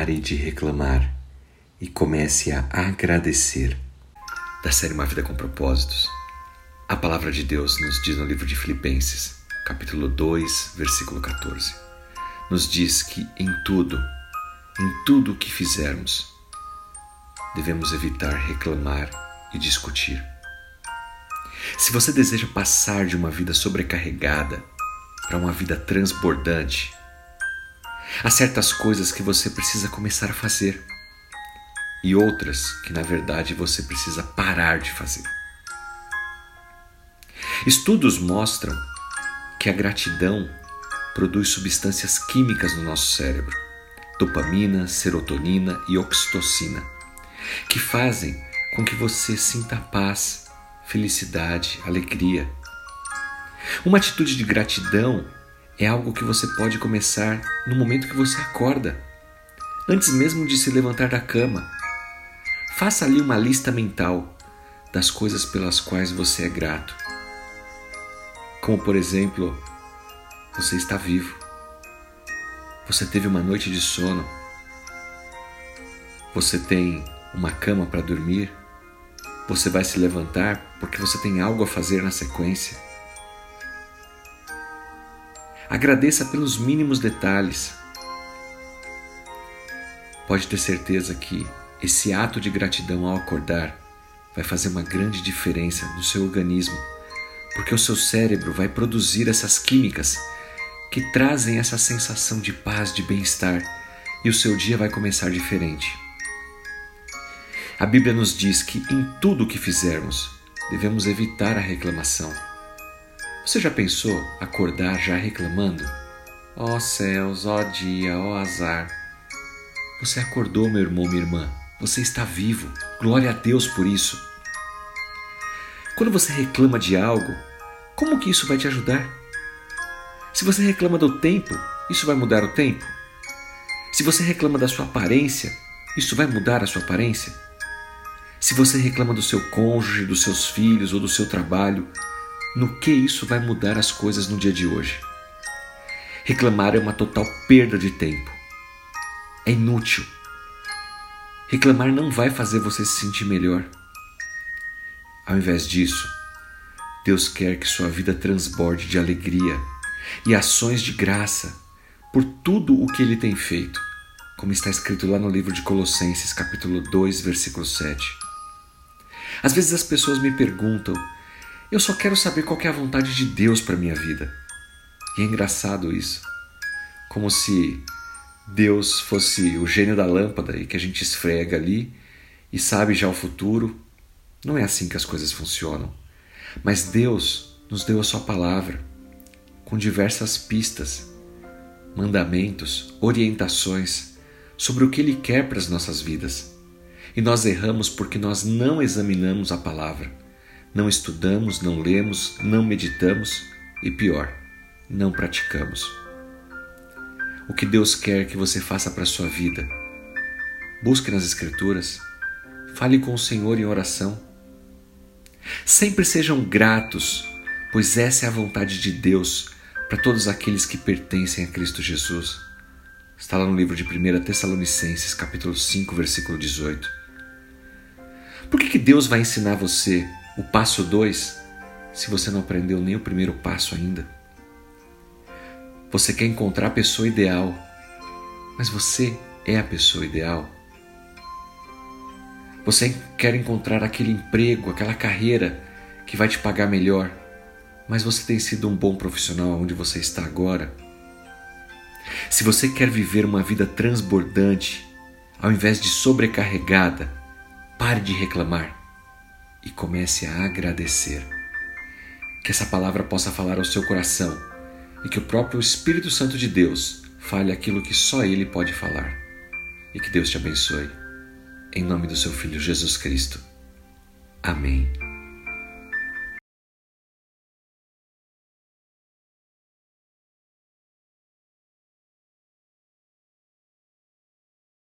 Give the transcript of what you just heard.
Pare de reclamar e comece a agradecer. Da série Uma Vida com Propósitos, a palavra de Deus nos diz no livro de Filipenses, capítulo 2, versículo 14. Nos diz que em tudo, em tudo o que fizermos, devemos evitar reclamar e discutir. Se você deseja passar de uma vida sobrecarregada para uma vida transbordante, Há certas coisas que você precisa começar a fazer e outras que, na verdade, você precisa parar de fazer. Estudos mostram que a gratidão produz substâncias químicas no nosso cérebro, dopamina, serotonina e oxitocina, que fazem com que você sinta paz, felicidade, alegria. Uma atitude de gratidão é algo que você pode começar no momento que você acorda, antes mesmo de se levantar da cama. Faça ali uma lista mental das coisas pelas quais você é grato. Como, por exemplo, você está vivo, você teve uma noite de sono, você tem uma cama para dormir, você vai se levantar porque você tem algo a fazer na sequência. Agradeça pelos mínimos detalhes. Pode ter certeza que esse ato de gratidão ao acordar vai fazer uma grande diferença no seu organismo, porque o seu cérebro vai produzir essas químicas que trazem essa sensação de paz, de bem-estar, e o seu dia vai começar diferente. A Bíblia nos diz que em tudo o que fizermos, devemos evitar a reclamação você já pensou acordar já reclamando? Ó oh céus, ó oh dia, ó oh azar. Você acordou, meu irmão, minha irmã. Você está vivo. Glória a Deus por isso. Quando você reclama de algo, como que isso vai te ajudar? Se você reclama do tempo, isso vai mudar o tempo? Se você reclama da sua aparência, isso vai mudar a sua aparência? Se você reclama do seu cônjuge, dos seus filhos ou do seu trabalho, no que isso vai mudar as coisas no dia de hoje. Reclamar é uma total perda de tempo. É inútil. Reclamar não vai fazer você se sentir melhor. Ao invés disso, Deus quer que sua vida transborde de alegria e ações de graça por tudo o que ele tem feito, como está escrito lá no livro de Colossenses, capítulo 2, versículo 7. Às vezes as pessoas me perguntam eu só quero saber qual é a vontade de Deus para minha vida. E é engraçado isso. Como se Deus fosse o gênio da lâmpada e que a gente esfrega ali e sabe já o futuro. Não é assim que as coisas funcionam. Mas Deus nos deu a sua palavra com diversas pistas, mandamentos, orientações sobre o que ele quer para as nossas vidas. E nós erramos porque nós não examinamos a palavra não estudamos, não lemos, não meditamos e pior, não praticamos. O que Deus quer que você faça para a sua vida? Busque nas Escrituras, fale com o Senhor em oração. Sempre sejam gratos, pois essa é a vontade de Deus para todos aqueles que pertencem a Cristo Jesus. Está lá no livro de 1 Tessalonicenses, capítulo 5, versículo 18. Por que, que Deus vai ensinar você o passo 2, se você não aprendeu nem o primeiro passo ainda. Você quer encontrar a pessoa ideal, mas você é a pessoa ideal. Você quer encontrar aquele emprego, aquela carreira que vai te pagar melhor, mas você tem sido um bom profissional onde você está agora. Se você quer viver uma vida transbordante, ao invés de sobrecarregada, pare de reclamar e comece a agradecer. Que essa palavra possa falar ao seu coração e que o próprio Espírito Santo de Deus fale aquilo que só Ele pode falar. E que Deus te abençoe. Em nome do seu Filho Jesus Cristo. Amém.